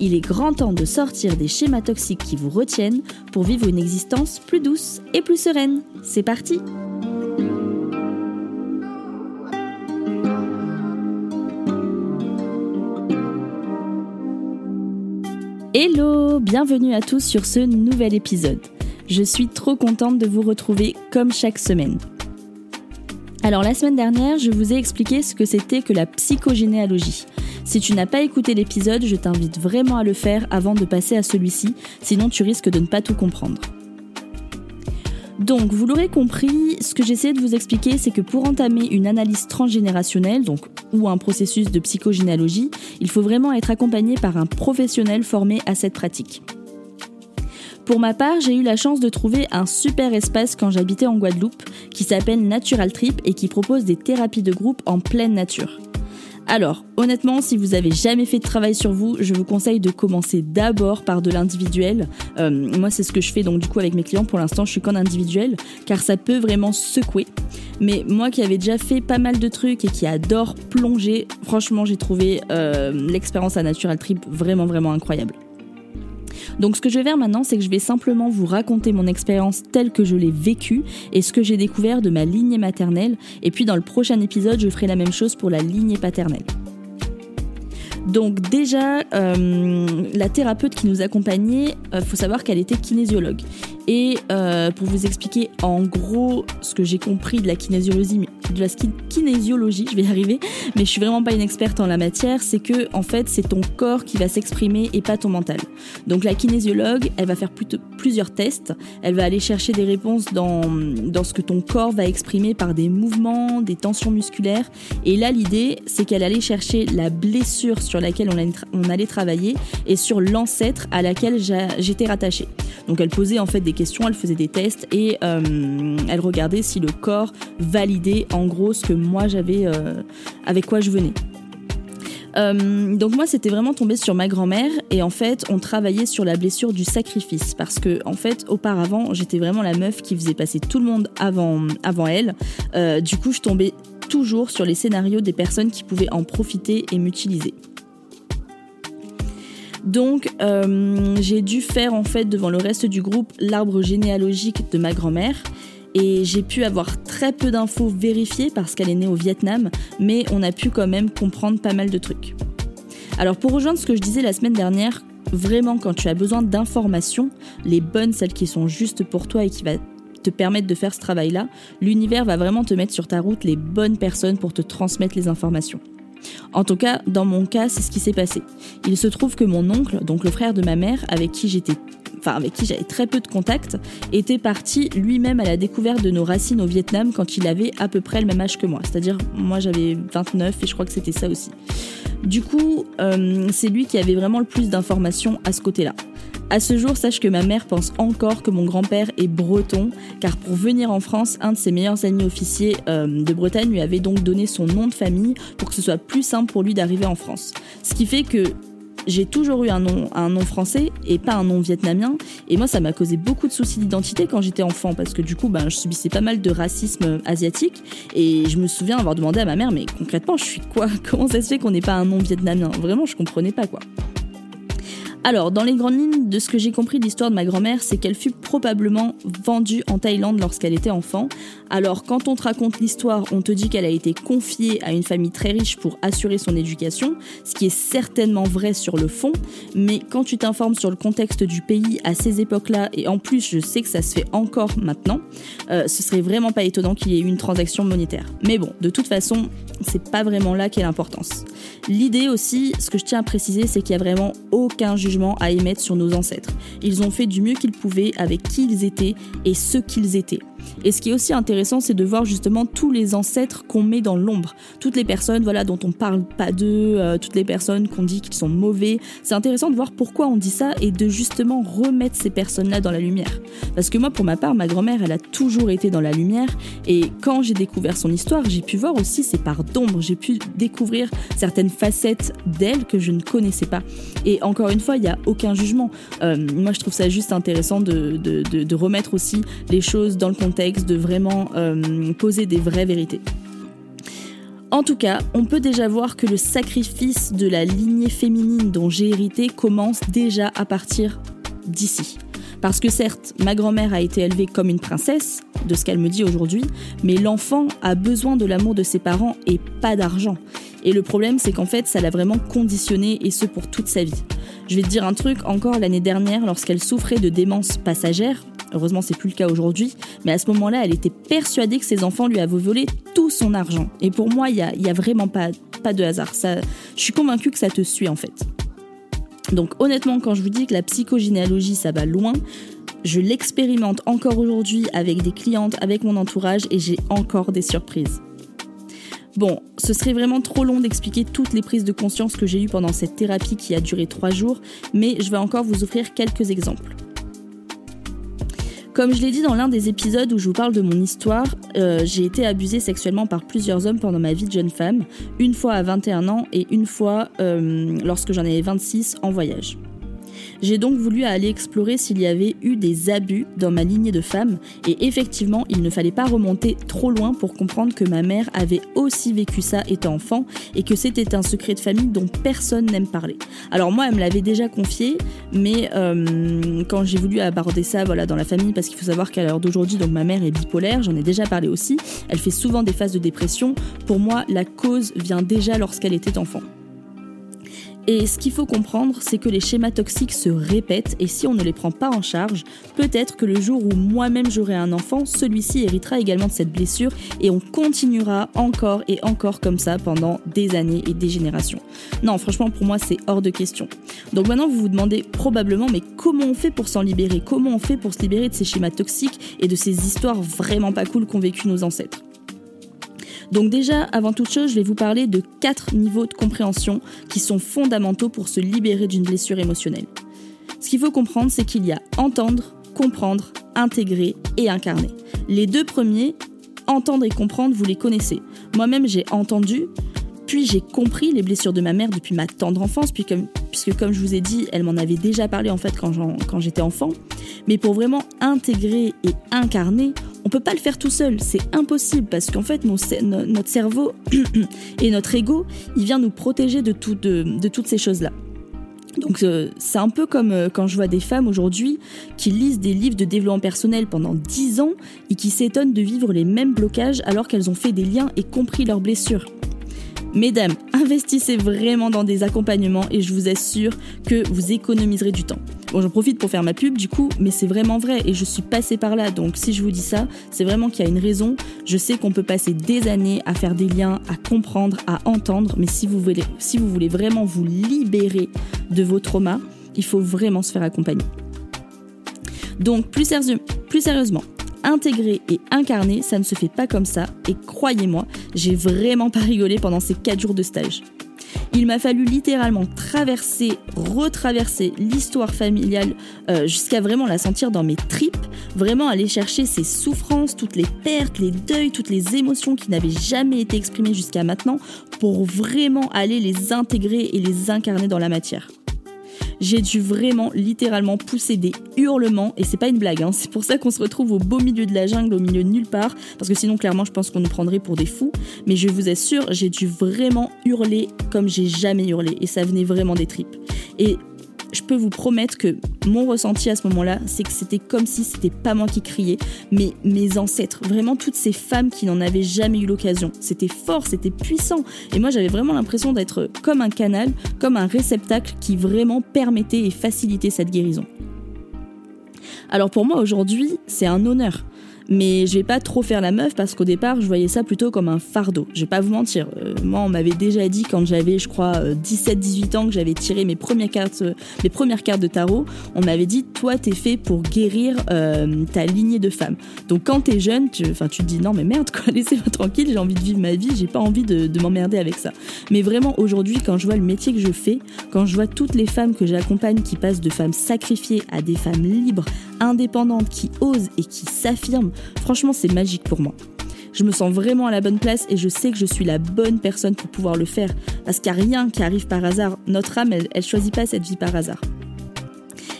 Il est grand temps de sortir des schémas toxiques qui vous retiennent pour vivre une existence plus douce et plus sereine. C'est parti Hello Bienvenue à tous sur ce nouvel épisode. Je suis trop contente de vous retrouver comme chaque semaine. Alors la semaine dernière, je vous ai expliqué ce que c'était que la psychogénéalogie. Si tu n'as pas écouté l'épisode, je t'invite vraiment à le faire avant de passer à celui-ci, sinon tu risques de ne pas tout comprendre. Donc, vous l'aurez compris, ce que j'essaie de vous expliquer, c'est que pour entamer une analyse transgénérationnelle, donc ou un processus de psychogénéalogie, il faut vraiment être accompagné par un professionnel formé à cette pratique. Pour ma part, j'ai eu la chance de trouver un super espace quand j'habitais en Guadeloupe qui s'appelle Natural Trip et qui propose des thérapies de groupe en pleine nature. Alors, honnêtement, si vous avez jamais fait de travail sur vous, je vous conseille de commencer d'abord par de l'individuel. Euh, moi, c'est ce que je fais donc du coup avec mes clients. Pour l'instant, je suis qu'en individuel, car ça peut vraiment secouer. Mais moi qui avais déjà fait pas mal de trucs et qui adore plonger, franchement, j'ai trouvé euh, l'expérience à Natural Trip vraiment vraiment incroyable. Donc ce que je vais faire maintenant, c'est que je vais simplement vous raconter mon expérience telle que je l'ai vécue et ce que j'ai découvert de ma lignée maternelle. Et puis dans le prochain épisode, je ferai la même chose pour la lignée paternelle. Donc déjà, euh, la thérapeute qui nous accompagnait, il euh, faut savoir qu'elle était kinésiologue. Et euh, pour vous expliquer en gros ce que j'ai compris de la kinésiologie, je vais y arriver, mais je suis vraiment pas une experte en la matière, c'est que en fait c'est ton corps qui va s'exprimer et pas ton mental. Donc la kinésiologue, elle va faire plusieurs tests, elle va aller chercher des réponses dans, dans ce que ton corps va exprimer par des mouvements, des tensions musculaires, et là l'idée c'est qu'elle allait chercher la blessure sur laquelle on allait, on allait travailler et sur l'ancêtre à laquelle j'étais rattachée. Donc elle posait en fait des elle faisait des tests et euh, elle regardait si le corps validait en gros ce que moi j'avais, euh, avec quoi je venais. Euh, donc moi c'était vraiment tombé sur ma grand-mère et en fait on travaillait sur la blessure du sacrifice parce que en fait auparavant j'étais vraiment la meuf qui faisait passer tout le monde avant elle. du coup je tombais toujours sur les scénarios des personnes qui pouvaient en profiter et m'utiliser. Donc euh, j'ai dû faire en fait devant le reste du groupe l'arbre généalogique de ma grand-mère et j'ai pu avoir très peu d'infos vérifiées parce qu'elle est née au Vietnam, mais on a pu quand même comprendre pas mal de trucs. Alors pour rejoindre ce que je disais la semaine dernière, vraiment quand tu as besoin d'informations, les bonnes, celles qui sont justes pour toi et qui va te permettre de faire ce travail-là, l'univers va vraiment te mettre sur ta route les bonnes personnes pour te transmettre les informations. En tout cas, dans mon cas, c'est ce qui s'est passé. Il se trouve que mon oncle, donc le frère de ma mère, avec qui j'étais enfin avec qui j'avais très peu de contact, était parti lui-même à la découverte de nos racines au Vietnam quand il avait à peu près le même âge que moi. C'est-à-dire, moi j'avais 29 et je crois que c'était ça aussi. Du coup, euh, c'est lui qui avait vraiment le plus d'informations à ce côté-là. À ce jour, sache que ma mère pense encore que mon grand-père est breton, car pour venir en France, un de ses meilleurs amis officiers euh, de Bretagne lui avait donc donné son nom de famille pour que ce soit plus simple pour lui d'arriver en France. Ce qui fait que j'ai toujours eu un nom, français et pas un nom vietnamien. Et moi, ça m'a causé beaucoup de soucis d'identité quand j'étais enfant parce que du coup, ben, je subissais pas mal de racisme asiatique. Et je me souviens avoir demandé à ma mère, mais concrètement, je suis quoi? Comment ça se fait qu'on n'ait pas un nom vietnamien? Vraiment, je comprenais pas quoi. Alors, dans les grandes lignes de ce que j'ai compris de l'histoire de ma grand-mère, c'est qu'elle fut probablement vendue en Thaïlande lorsqu'elle était enfant. Alors, quand on te raconte l'histoire, on te dit qu'elle a été confiée à une famille très riche pour assurer son éducation, ce qui est certainement vrai sur le fond, mais quand tu t'informes sur le contexte du pays à ces époques-là, et en plus je sais que ça se fait encore maintenant, euh, ce serait vraiment pas étonnant qu'il y ait eu une transaction monétaire. Mais bon, de toute façon, c'est pas vraiment là qu'est l'importance. L'idée aussi, ce que je tiens à préciser, c'est qu'il y a vraiment aucun jugement à émettre sur nos ancêtres. Ils ont fait du mieux qu'ils pouvaient avec qui ils étaient et ce qu'ils étaient. Et ce qui est aussi intéressant, c'est de voir justement tous les ancêtres qu'on met dans l'ombre. Toutes les personnes voilà, dont on parle pas d'eux, euh, toutes les personnes qu'on dit qu'ils sont mauvais. C'est intéressant de voir pourquoi on dit ça et de justement remettre ces personnes-là dans la lumière. Parce que moi, pour ma part, ma grand-mère, elle a toujours été dans la lumière. Et quand j'ai découvert son histoire, j'ai pu voir aussi ses parts d'ombre. J'ai pu découvrir certaines facettes d'elle que je ne connaissais pas. Et encore une fois, il n'y a aucun jugement. Euh, moi, je trouve ça juste intéressant de, de, remettre aussi les choses dans le contexte, de vraiment euh, poser des vraies vérités. En tout cas, on peut déjà voir que le sacrifice de la lignée féminine dont j'ai hérité commence déjà à partir d'ici. Parce que certes, ma grand-mère a été élevée comme une princesse, de ce qu'elle me dit aujourd'hui, mais l'enfant a besoin de l'amour de ses parents et pas d'argent. Et le problème, c'est qu'en fait, ça l'a vraiment conditionné et ce pour toute sa vie. Je vais te dire un truc, encore l'année dernière, lorsqu'elle souffrait de démence passagère, heureusement c'est plus le cas aujourd'hui, mais à ce moment-là, elle était persuadée que ses enfants lui avaient volé tout son argent. Et pour moi, il n'y a, a, vraiment pas, de hasard. Je suis convaincue que ça te suit en fait. Donc honnêtement, quand je vous dis que la psychogénéalogie, ça va loin, je l'expérimente encore aujourd'hui avec des clientes, avec mon entourage, et j'ai encore des surprises. Bon, ce serait vraiment trop long d'expliquer toutes les prises de conscience que j'ai eues pendant cette thérapie qui a duré trois jours, mais je vais encore vous offrir quelques exemples. Comme je l'ai dit dans l'un des épisodes où je vous parle de mon histoire, euh, j'ai été abusée sexuellement par plusieurs hommes pendant ma vie de jeune femme, une fois à 21 ans et une fois euh, lorsque j'en avais 26 en voyage. J'ai donc voulu aller explorer s'il y avait eu des abus dans ma lignée de femmes, et effectivement, il ne fallait pas remonter trop loin pour comprendre que ma mère avait aussi vécu ça étant enfant, et que c'était un secret de famille dont personne n'aime parler. Alors moi, elle me l'avait déjà confié, mais euh, quand j'ai voulu aborder ça voilà, dans la famille, parce qu'il faut savoir qu'à l'heure d'aujourd'hui, donc ma mère est bipolaire, j'en ai déjà parlé aussi, elle fait souvent des phases de dépression, pour moi, la cause vient déjà lorsqu'elle était enfant. Et ce qu'il faut comprendre, c'est que les schémas toxiques se répètent et si on ne les prend pas en charge, peut-être que le jour où moi-même j'aurai un enfant, celui-ci héritera également de cette blessure et on continuera encore et encore comme ça pendant des années et des générations. Non, franchement, pour moi, c'est hors de question. Donc maintenant, vous vous demandez probablement, mais comment on fait pour s'en libérer? Comment on fait pour se libérer de ces schémas toxiques et de ces histoires vraiment pas cool qu'ont vécu nos ancêtres? Donc déjà, avant toute chose, je vais vous parler de quatre niveaux de compréhension qui sont fondamentaux pour se libérer d'une blessure émotionnelle. Ce qu'il faut comprendre, c'est qu'il y a entendre, comprendre, intégrer et incarner. Les deux premiers, entendre et comprendre, vous les connaissez. Moi-même, j'ai entendu, puis j'ai compris les blessures de ma mère depuis ma tendre enfance, puisque comme je vous ai dit, elle m'en avait déjà parlé en fait quand j'étais enfant. Mais pour vraiment intégrer et incarner, on peut pas le faire tout seul, c'est impossible parce qu'en fait notre cerveau et notre ego, il vient nous protéger de, de, toutes ces choses-là. Donc euh, c'est un peu comme euh, quand je vois des femmes aujourd'hui qui lisent des livres de développement personnel pendant 10 ans et qui s'étonnent de vivre les mêmes blocages alors qu'elles ont fait des liens et compris leurs blessures. Mesdames, investissez vraiment dans des accompagnements et je vous assure que vous économiserez du temps. Bon, j'en profite pour faire ma pub du coup, mais c'est vraiment vrai et je suis passée par là. Donc si je vous dis ça, c'est vraiment qu'il y a une raison. Je sais qu'on peut passer des années à faire des liens, à comprendre, à entendre, mais si vous voulez, vraiment vous libérer de vos traumas, il faut vraiment se faire accompagner. Donc plus, plus sérieusement, intégrer et incarner, ça ne se fait pas comme ça. Et croyez-moi, j'ai vraiment pas rigolé pendant ces 4 jours de stage. Il m'a fallu littéralement traverser, retraverser l'histoire familiale euh, jusqu'à vraiment la sentir dans mes tripes, vraiment aller chercher ces souffrances, toutes les pertes, les deuils, toutes les émotions qui n'avaient jamais été exprimées jusqu'à maintenant pour vraiment aller les intégrer et les incarner dans la matière j'ai dû vraiment littéralement pousser des hurlements et c'est pas une blague, hein. c'est pour ça qu'on se retrouve au beau milieu de la jungle, au milieu de nulle part, parce que sinon clairement je pense qu'on nous prendrait pour des fous, mais je vous assure, j'ai dû vraiment hurler comme j'ai jamais hurlé et ça venait vraiment des tripes. Et je peux vous promettre que mon ressenti à ce moment-là, c'est que c'était comme si c'était pas moi qui criais, mais mes ancêtres, vraiment toutes ces femmes qui n'en avaient jamais eu l'occasion. C'était fort, c'était puissant. Et moi, j'avais vraiment l'impression d'être comme un canal, comme un réceptacle qui vraiment permettait et facilitait cette guérison. Alors pour moi aujourd'hui, c'est un honneur. Mais je vais pas trop faire la meuf parce qu'au départ, je voyais ça plutôt comme un fardeau. Je vais pas vous mentir. Euh, moi, on m'avait déjà dit quand j'avais, je crois, 17-18 ans que j'avais tiré mes premières cartes, mes premières cartes de tarot. On m'avait dit, toi, t'es fait pour guérir ta lignée de femmes. Donc quand t'es jeune, tu, enfin, tu te dis non mais merde quoi, laissez-moi tranquille, j'ai envie de vivre ma vie, j'ai pas envie de, de m'emmerder avec ça. Mais vraiment aujourd'hui, quand je vois le métier que je fais, quand je vois toutes les femmes que j'accompagne qui passent de femmes sacrifiées à des femmes libres, indépendantes, qui osent et qui s'affirment, franchement c'est magique pour moi. Je me sens vraiment à la bonne place et je sais que je suis la bonne personne pour pouvoir le faire. Parce qu'il n'y a rien qui arrive par hasard. Notre âme, elle, elle choisit pas cette vie par hasard.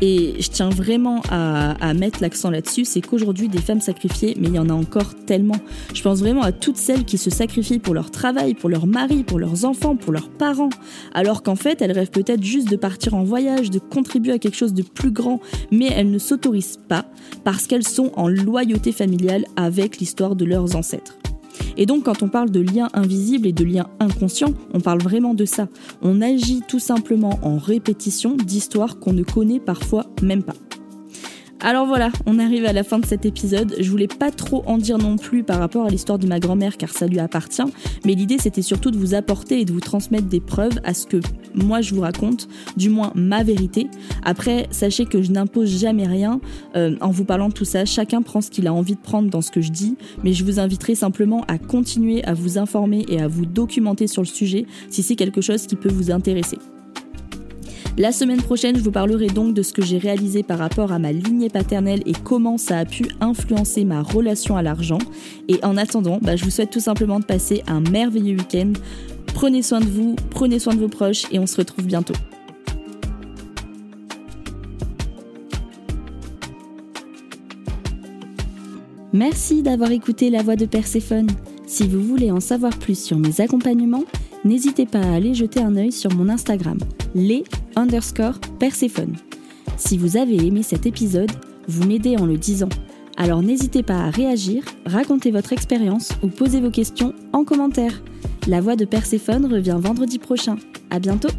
Et je tiens vraiment à, mettre l'accent là-dessus, c'est qu'aujourd'hui, des femmes sacrifiées, mais il y en a encore tellement. Je pense vraiment à toutes celles qui se sacrifient pour leur travail, pour leur mari, pour leurs enfants, pour leurs parents, alors qu'en fait, elles rêvent peut-être juste de partir en voyage, de contribuer à quelque chose de plus grand, mais elles ne s'autorisent pas parce qu'elles sont en loyauté familiale avec l'histoire de leurs ancêtres. Et donc quand on parle de liens invisibles et de liens inconscients, on parle vraiment de ça. On agit tout simplement en répétition d'histoires qu'on ne connaît parfois même pas. Alors voilà, on arrive à la fin de cet épisode. Je voulais pas trop en dire non plus par rapport à l'histoire de ma grand-mère car ça lui appartient, mais l'idée c'était surtout de vous apporter et de vous transmettre des preuves à ce que moi je vous raconte, du moins ma vérité. Après, sachez que je n'impose jamais rien euh, en vous parlant de tout ça. Chacun prend ce qu'il a envie de prendre dans ce que je dis, mais je vous inviterai simplement à continuer à vous informer et à vous documenter sur le sujet si c'est quelque chose qui peut vous intéresser. La semaine prochaine, je vous parlerai donc de ce que j'ai réalisé par rapport à ma lignée paternelle et comment ça a pu influencer ma relation à l'argent. Et en attendant, bah, je vous souhaite tout simplement de passer un merveilleux week-end. Prenez soin de vous, prenez soin de vos proches et on se retrouve bientôt. Merci d'avoir écouté la voix de Perséphone. Si vous voulez en savoir plus sur mes accompagnements, n'hésitez pas à aller jeter un œil sur mon Instagram, les underscore Perséphone. Si vous avez aimé cet épisode, vous m'aidez en le disant. Alors n'hésitez pas à réagir, raconter votre expérience ou poser vos questions en commentaire. La voix de Perséphone revient vendredi prochain. À bientôt!